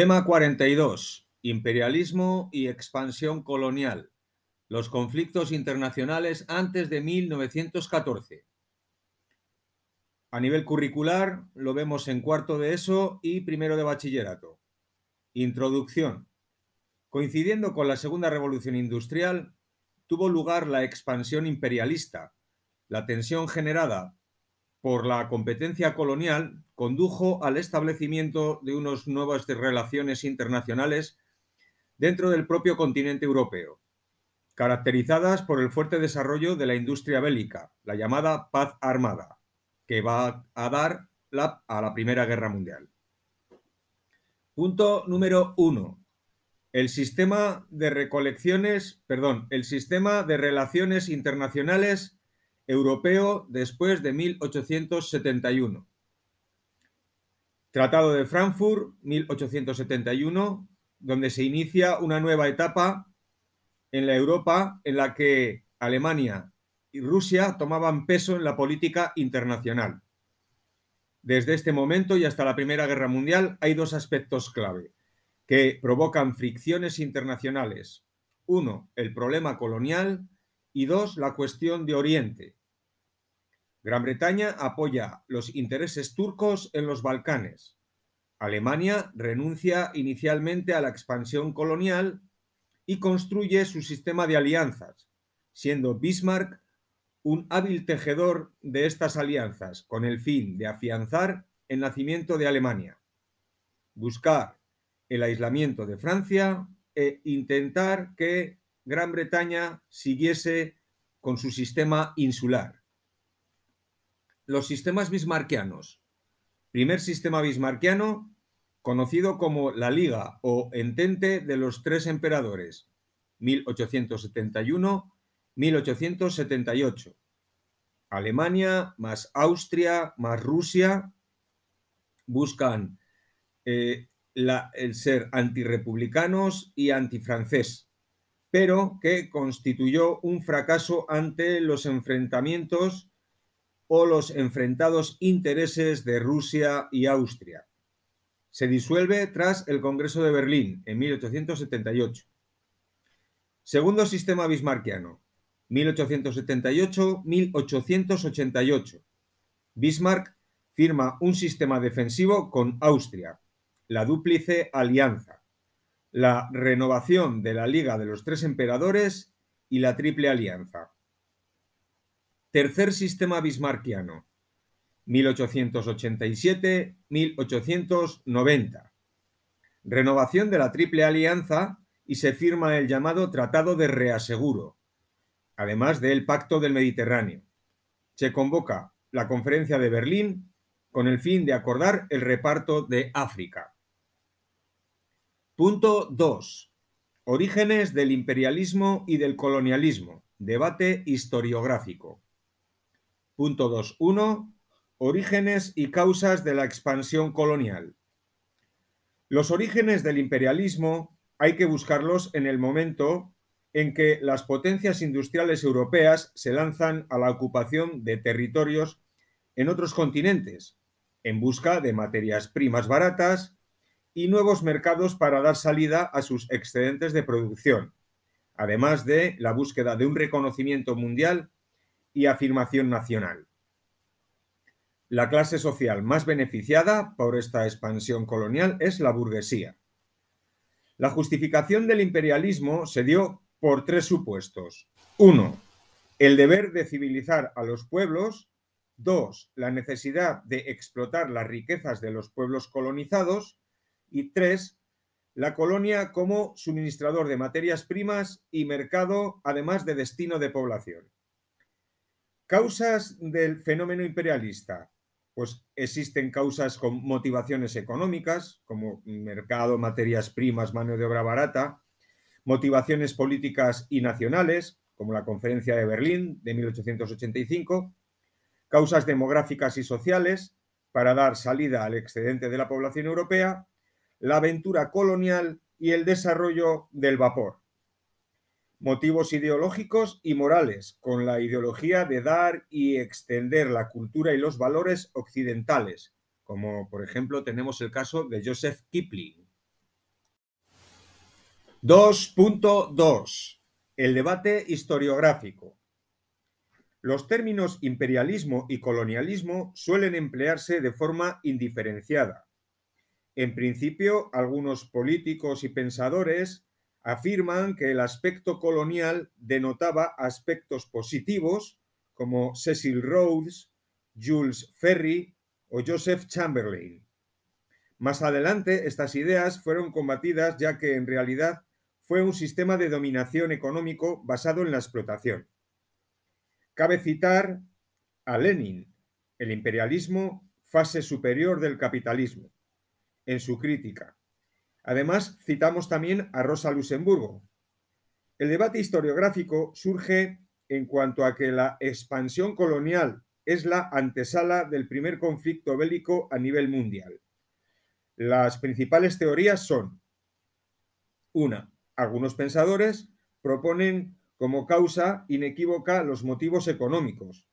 Tema 42. Imperialismo y expansión colonial. Los conflictos internacionales antes de 1914. A nivel curricular lo vemos en cuarto de ESO y primero de bachillerato. Introducción. Coincidiendo con la Segunda Revolución Industrial, tuvo lugar la expansión imperialista. La tensión generada por la competencia colonial condujo al establecimiento de unas nuevas relaciones internacionales dentro del propio continente europeo, caracterizadas por el fuerte desarrollo de la industria bélica, la llamada paz armada, que va a dar a la Primera Guerra Mundial. Punto número uno. El sistema de recolecciones, perdón, el sistema de relaciones internacionales europeo después de 1871. Tratado de Frankfurt, 1871, donde se inicia una nueva etapa en la Europa en la que Alemania y Rusia tomaban peso en la política internacional. Desde este momento y hasta la Primera Guerra Mundial hay dos aspectos clave que provocan fricciones internacionales. Uno, el problema colonial y dos, la cuestión de Oriente, Gran Bretaña apoya los intereses turcos en los Balcanes. Alemania renuncia inicialmente a la expansión colonial y construye su sistema de alianzas, siendo Bismarck un hábil tejedor de estas alianzas con el fin de afianzar el nacimiento de Alemania, buscar el aislamiento de Francia e intentar que Gran Bretaña siguiese con su sistema insular los sistemas bismarquianos. Primer sistema bismarquiano, conocido como la Liga o Entente de los Tres Emperadores, 1871-1878. Alemania más Austria más Rusia buscan eh, el ser antirepublicanos y antifrancés, pero que constituyó un fracaso ante los enfrentamientos o los enfrentados intereses de Rusia y Austria. Se disuelve tras el Congreso de Berlín en 1878. Segundo sistema bismarckiano, 1878-1888. Bismarck firma un sistema defensivo con Austria, la dúplice alianza, la renovación de la Liga de los Tres Emperadores y la Triple Alianza. Tercer sistema bismarckiano, 1887-1890. Renovación de la Triple Alianza y se firma el llamado Tratado de Reaseguro, además del Pacto del Mediterráneo. Se convoca la Conferencia de Berlín con el fin de acordar el reparto de África. Punto 2. Orígenes del imperialismo y del colonialismo. Debate historiográfico. Punto 2.1. Orígenes y causas de la expansión colonial. Los orígenes del imperialismo hay que buscarlos en el momento en que las potencias industriales europeas se lanzan a la ocupación de territorios en otros continentes, en busca de materias primas baratas y nuevos mercados para dar salida a sus excedentes de producción, además de la búsqueda de un reconocimiento mundial y afirmación nacional. La clase social más beneficiada por esta expansión colonial es la burguesía. La justificación del imperialismo se dio por tres supuestos. Uno, el deber de civilizar a los pueblos. Dos, la necesidad de explotar las riquezas de los pueblos colonizados. Y tres, la colonia como suministrador de materias primas y mercado, además de destino de población. Causas del fenómeno imperialista. Pues existen causas con motivaciones económicas, como mercado, materias primas, mano de obra barata, motivaciones políticas y nacionales, como la Conferencia de Berlín de 1885, causas demográficas y sociales para dar salida al excedente de la población europea, la aventura colonial y el desarrollo del vapor motivos ideológicos y morales, con la ideología de dar y extender la cultura y los valores occidentales, como por ejemplo tenemos el caso de Joseph Kipling. 2.2. El debate historiográfico. Los términos imperialismo y colonialismo suelen emplearse de forma indiferenciada. En principio, algunos políticos y pensadores afirman que el aspecto colonial denotaba aspectos positivos como Cecil Rhodes, Jules Ferry o Joseph Chamberlain. Más adelante, estas ideas fueron combatidas ya que en realidad fue un sistema de dominación económico basado en la explotación. Cabe citar a Lenin, el imperialismo, fase superior del capitalismo, en su crítica. Además, citamos también a Rosa Luxemburgo. El debate historiográfico surge en cuanto a que la expansión colonial es la antesala del primer conflicto bélico a nivel mundial. Las principales teorías son, una, algunos pensadores proponen como causa inequívoca los motivos económicos,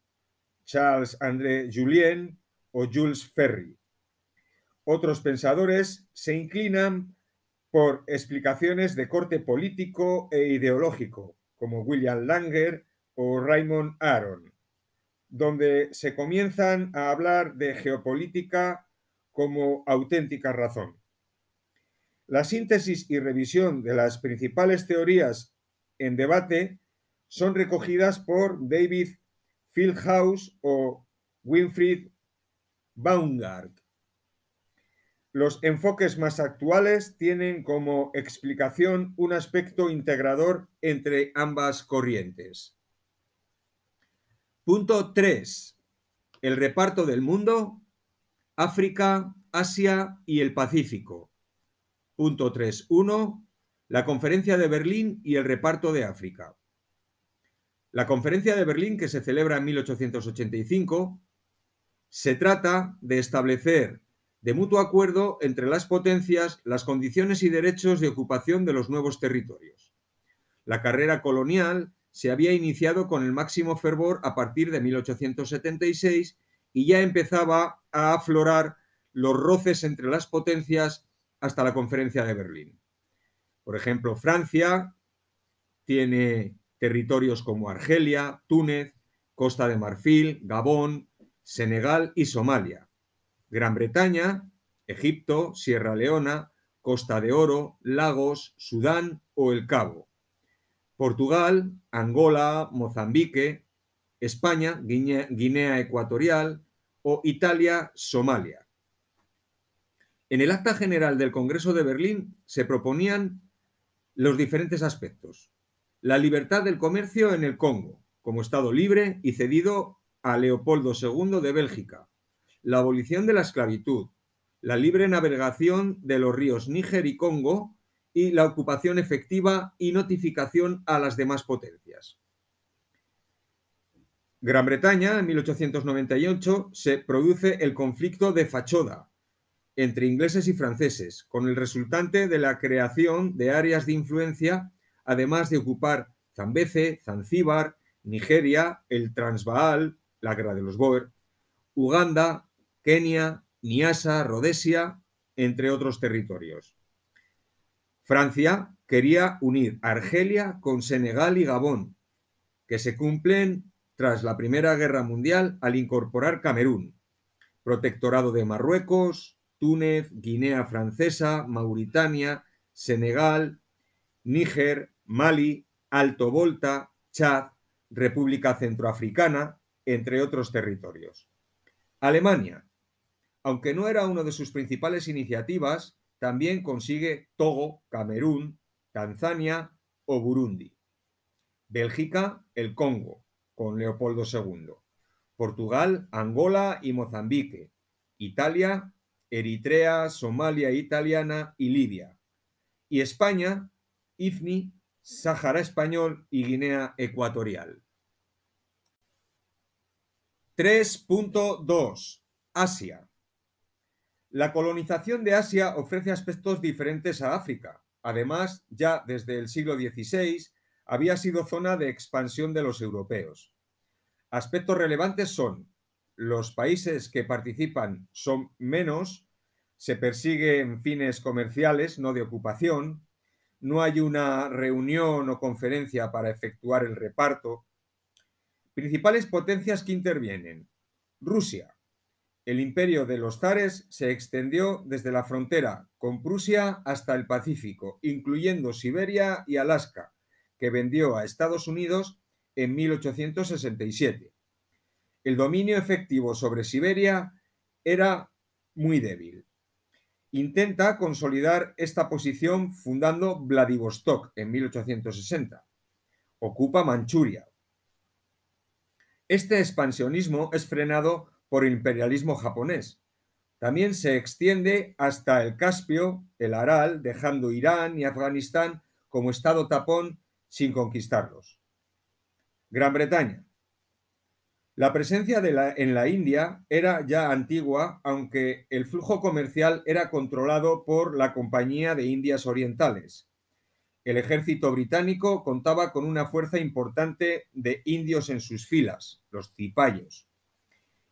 Charles André Julien o Jules Ferry. Otros pensadores se inclinan por explicaciones de corte político e ideológico, como William Langer o Raymond Aron, donde se comienzan a hablar de geopolítica como auténtica razón. La síntesis y revisión de las principales teorías en debate son recogidas por David Fieldhouse o Winfried Baumgart. Los enfoques más actuales tienen como explicación un aspecto integrador entre ambas corrientes. Punto 3. El reparto del mundo, África, Asia y el Pacífico. Punto 3.1. La Conferencia de Berlín y el reparto de África. La Conferencia de Berlín, que se celebra en 1885, se trata de establecer de mutuo acuerdo entre las potencias las condiciones y derechos de ocupación de los nuevos territorios. La carrera colonial se había iniciado con el máximo fervor a partir de 1876 y ya empezaba a aflorar los roces entre las potencias hasta la conferencia de Berlín. Por ejemplo, Francia tiene territorios como Argelia, Túnez, Costa de Marfil, Gabón, Senegal y Somalia. Gran Bretaña, Egipto, Sierra Leona, Costa de Oro, Lagos, Sudán o El Cabo. Portugal, Angola, Mozambique, España, Guinea, Ecuatorial o Italia, Somalia. En el acta general del Congreso de Berlín se proponían los diferentes aspectos. La libertad del comercio en el Congo, como Estado libre y cedido a Leopoldo II de Bélgica. La abolición de la esclavitud, la libre navegación de los ríos Níger y Congo y la ocupación efectiva y notificación a las demás potencias. Gran Bretaña, en 1898, se produce el conflicto de Fachoda, entre ingleses y franceses, con el resultante de la creación de áreas de influencia, además de ocupar Zambeze, Zanzíbar, Nigeria, el Transvaal, la guerra de los Boer, Uganda, Kenia, Niasa, Rhodesia, entre otros territorios. Francia quería unir Argelia con Senegal y Gabón, que se cumplen tras la Primera Guerra Mundial al incorporar Camerún, protectorado de Marruecos, Túnez, Guinea Francesa, Mauritania, Senegal, Níger, Mali, Alto Volta, Chad, República Centroafricana, entre otros territorios. Alemania, aunque no era una de sus principales iniciativas, también consigue Togo, Camerún, Tanzania o Burundi. Bélgica, el Congo, con Leopoldo II. Portugal, Angola y Mozambique. Italia, Eritrea, Somalia italiana y Libia. Y España, IFNI, Sáhara Español y Guinea Ecuatorial. 3.2. Asia. La colonización de Asia ofrece aspectos diferentes a África. Además, ya desde el siglo XVI había sido zona de expansión de los europeos. Aspectos relevantes son los países que participan son menos, se persiguen fines comerciales, no de ocupación, no hay una reunión o conferencia para efectuar el reparto. Principales potencias que intervienen. Rusia. El imperio de los zares se extendió desde la frontera con Prusia hasta el Pacífico, incluyendo Siberia y Alaska, que vendió a Estados Unidos en 1867. El dominio efectivo sobre Siberia era muy débil. Intenta consolidar esta posición fundando Vladivostok en 1860. Ocupa Manchuria. Este expansionismo es frenado por el imperialismo japonés. También se extiende hasta el Caspio, el Aral, dejando Irán y Afganistán como estado tapón sin conquistarlos. Gran Bretaña. La presencia en la India era ya antigua, aunque el flujo comercial era controlado por la Compañía de Indias Orientales. El ejército británico contaba con una fuerza importante de indios en sus filas, los cipayos.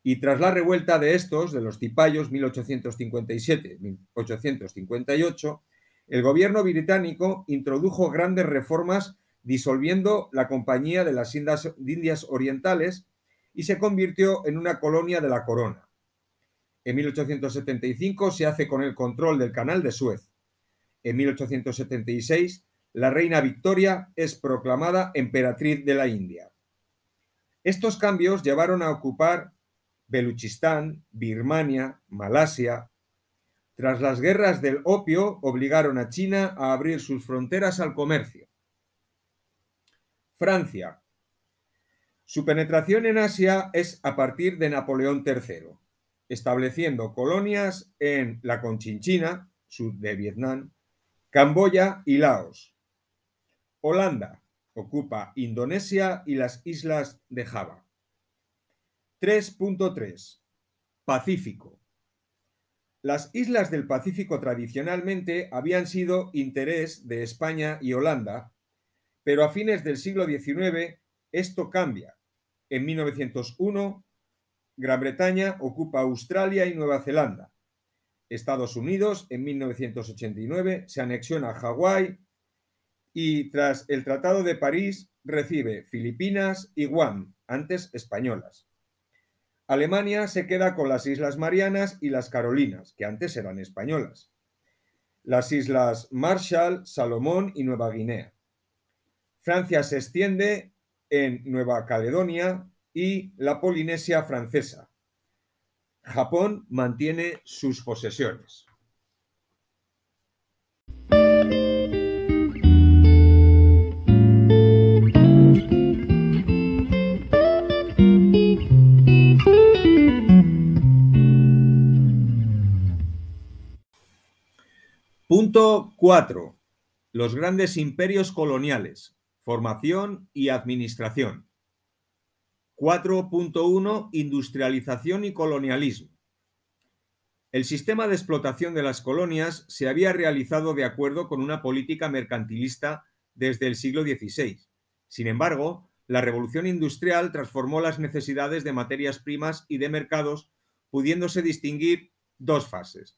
Y tras la revuelta de estos, de los cipayos 1857-1858, el gobierno británico introdujo grandes reformas disolviendo la Compañía de las Indias Orientales y se convirtió en una colonia de la corona. En 1875 se hace con el control del canal de Suez. En 1876 la reina Victoria es proclamada emperatriz de la India. Estos cambios llevaron a ocupar Beluchistán, Birmania, Malasia. Tras las guerras del opio obligaron a China a abrir sus fronteras al comercio. Francia, su penetración en Asia es a partir de Napoleón III, estableciendo colonias en la Conchinchina, sur de Vietnam, Camboya y Laos. Holanda ocupa Indonesia y las islas de Java. 3.3. Pacífico. Las islas del Pacífico tradicionalmente habían sido interés de España y Holanda, pero a fines del siglo XIX esto cambia. En 1901, Gran Bretaña ocupa Australia y Nueva Zelanda. Estados Unidos, en 1989, se anexiona Hawái y tras el Tratado de París recibe Filipinas y Guam, antes españolas. Alemania se queda con las Islas Marianas y las Carolinas, que antes eran españolas. Las Islas Marshall, Salomón y Nueva Guinea. Francia se extiende en Nueva Caledonia y la Polinesia francesa. Japón mantiene sus posesiones. Punto 4. Los grandes imperios coloniales. Formación y administración. 4.1 Industrialización y colonialismo. El sistema de explotación de las colonias se había realizado de acuerdo con una política mercantilista desde el siglo XVI. Sin embargo, la revolución industrial transformó las necesidades de materias primas y de mercados, pudiéndose distinguir dos fases.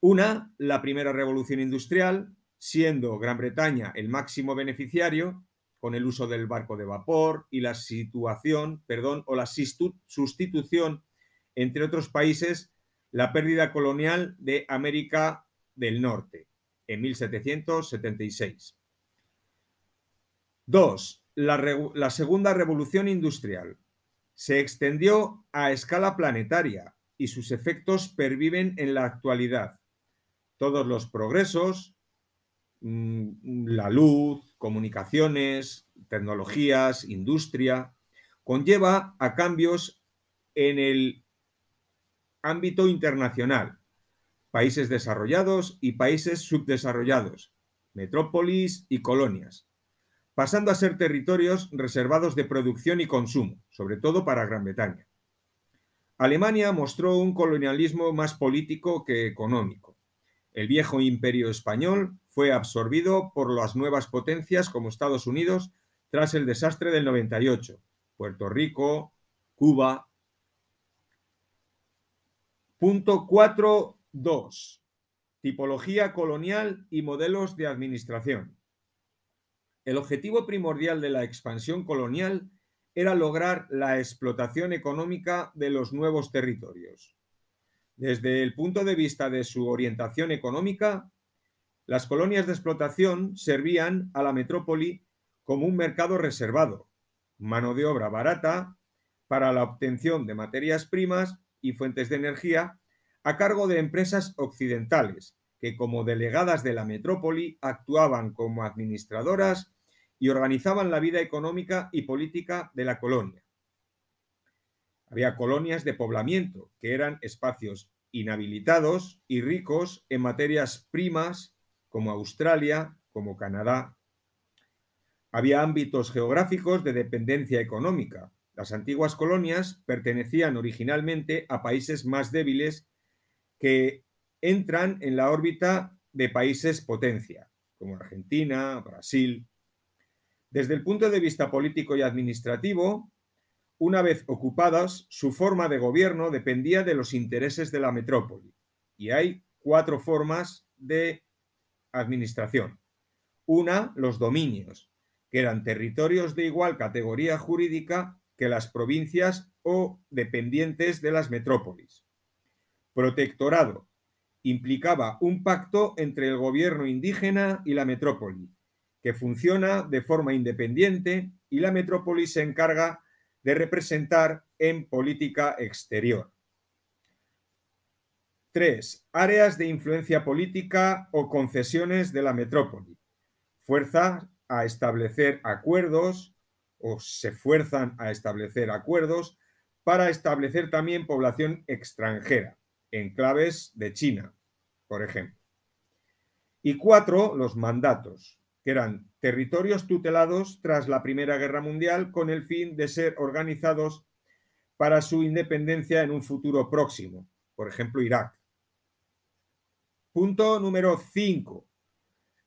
Una, la primera revolución industrial, siendo Gran Bretaña el máximo beneficiario con el uso del barco de vapor y la situación, perdón, o la sustitución, entre otros países, la pérdida colonial de América del Norte en 1776. Dos, la, la segunda revolución industrial se extendió a escala planetaria y sus efectos perviven en la actualidad. Todos los progresos, Mm, la luz, comunicaciones, tecnologías, industria, conlleva a cambios en el ámbito internacional, países desarrollados y países subdesarrollados, metrópolis y colonias, pasando a ser territorios reservados de producción y consumo, sobre todo para Gran Bretaña. Alemania mostró un colonialismo más político que económico. El viejo imperio español fue absorbido por las nuevas potencias como Estados Unidos tras el desastre del 98, Puerto Rico, Cuba. Punto 4.2. tipología colonial y modelos de administración. El objetivo primordial de la expansión colonial era lograr la explotación económica de los nuevos territorios. Desde el punto de vista de su orientación económica, las colonias de explotación servían a la metrópoli como un mercado reservado, mano de obra barata para la obtención de materias primas y fuentes de energía a cargo de empresas occidentales, que como delegadas de la metrópoli actuaban como administradoras y organizaban la vida económica y política de la colonia. Había colonias de poblamiento, que eran espacios inhabilitados y ricos en materias primas, como Australia, como Canadá. Había ámbitos geográficos de dependencia económica. Las antiguas colonias pertenecían originalmente a países más débiles que entran en la órbita de países potencia, como Argentina, Brasil, desde el punto de vista político y administrativo, una vez ocupadas, su forma de gobierno dependía de los intereses de la metrópoli. Y hay cuatro formas de administración. Una, los dominios, que eran territorios de igual categoría jurídica que las provincias o dependientes de las metrópolis. Protectorado, implicaba un pacto entre el gobierno indígena y la metrópoli, que funciona de forma independiente y la metrópoli se encarga de representar en política exterior. 3. Áreas de influencia política o concesiones de la metrópoli. Fuerza a establecer acuerdos o se fuerzan a establecer acuerdos para establecer también población extranjera, enclaves de China, por ejemplo. Y cuatro, los mandatos que eran territorios tutelados tras la Primera Guerra Mundial con el fin de ser organizados para su independencia en un futuro próximo, por ejemplo, Irak. Punto número 5.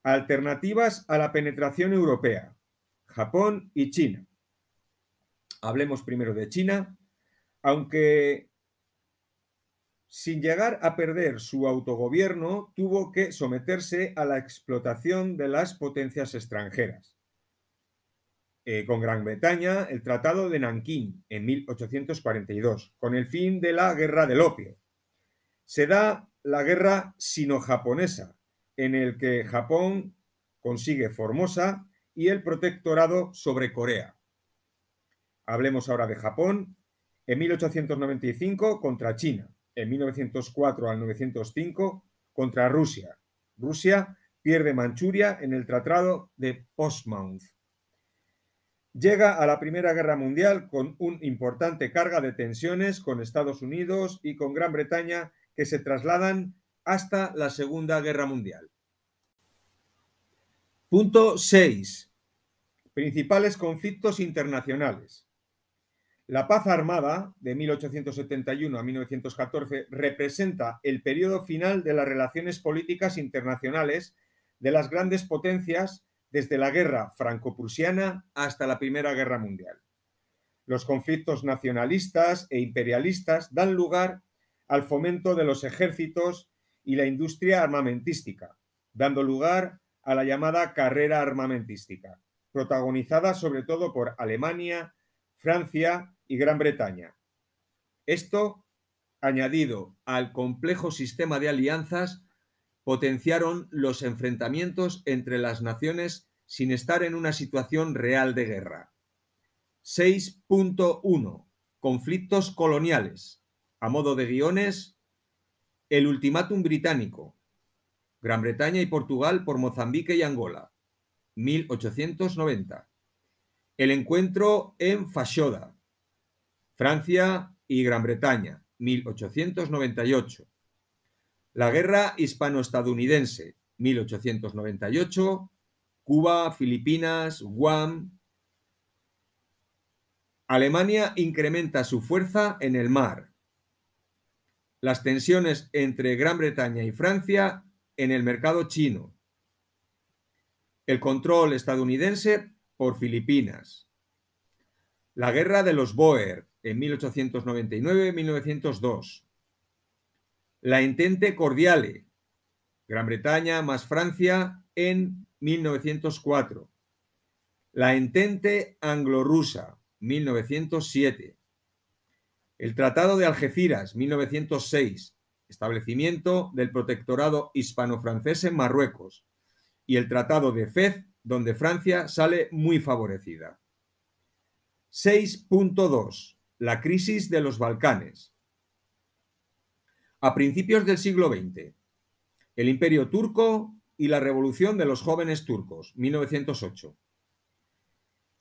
Alternativas a la penetración europea. Japón y China. Hablemos primero de China, aunque sin llegar a perder su autogobierno, tuvo que someterse a la explotación de las potencias extranjeras. Eh, con Gran Bretaña, el Tratado de Nankín en 1842, con el fin de la Guerra del Opio. Se da la Guerra Sino-Japonesa, en el que Japón consigue Formosa y el protectorado sobre Corea. Hablemos ahora de Japón. En 1895 contra China en 1904 al 905 contra Rusia. Rusia pierde Manchuria en el Tratado de Portsmouth. Llega a la Primera Guerra Mundial con una importante carga de tensiones con Estados Unidos y con Gran Bretaña que se trasladan hasta la Segunda Guerra Mundial. Punto 6. Principales conflictos internacionales. La paz armada de 1871 a 1914 representa el periodo final de las relaciones políticas internacionales de las grandes potencias desde la guerra franco-prusiana hasta la Primera Guerra Mundial. Los conflictos nacionalistas e imperialistas dan lugar al fomento de los ejércitos y la industria armamentística, dando lugar a la llamada carrera armamentística, protagonizada sobre todo por Alemania, Francia y Gran Bretaña. Esto, añadido al complejo sistema de alianzas, potenciaron los enfrentamientos entre las naciones sin estar en una situación real de guerra. 6.1. Conflictos coloniales. A modo de guiones, el ultimátum británico. Gran Bretaña y Portugal por Mozambique y Angola. 1890. El encuentro en Fashoda. Francia y Gran Bretaña, 1898. La Guerra Hispano-Estadounidense, 1898. Cuba, Filipinas, Guam. Alemania incrementa su fuerza en el mar. Las tensiones entre Gran Bretaña y Francia en el mercado chino. El control estadounidense por Filipinas. La guerra de los Boer, en 1899-1902. La Entente Cordiale, Gran Bretaña más Francia en 1904. La Entente Anglo-Rusa, 1907. El Tratado de Algeciras, 1906, establecimiento del protectorado hispano-francés en Marruecos, y el Tratado de Fez, donde Francia sale muy favorecida. 6.2. La crisis de los Balcanes. A principios del siglo XX, el Imperio turco y la Revolución de los Jóvenes Turcos, 1908.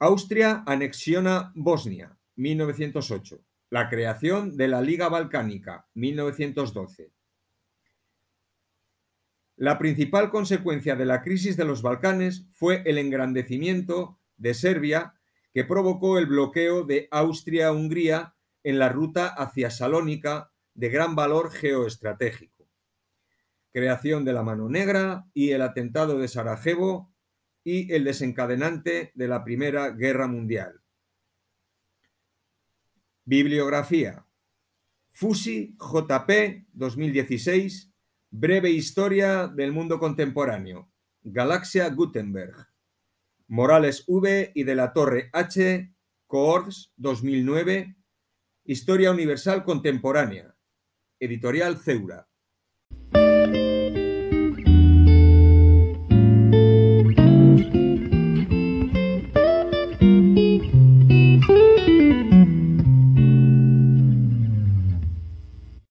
Austria anexiona Bosnia, 1908. La creación de la Liga Balcánica, 1912. La principal consecuencia de la crisis de los Balcanes fue el engrandecimiento de Serbia que provocó el bloqueo de Austria-Hungría en la ruta hacia Salónica de gran valor geoestratégico. Creación de la Mano Negra y el atentado de Sarajevo y el desencadenante de la Primera Guerra Mundial. Bibliografía. Fusi JP 2016. Breve historia del mundo contemporáneo. Galaxia Gutenberg. Morales V y de la Torre H. Coors 2009. Historia Universal Contemporánea. Editorial Ceura.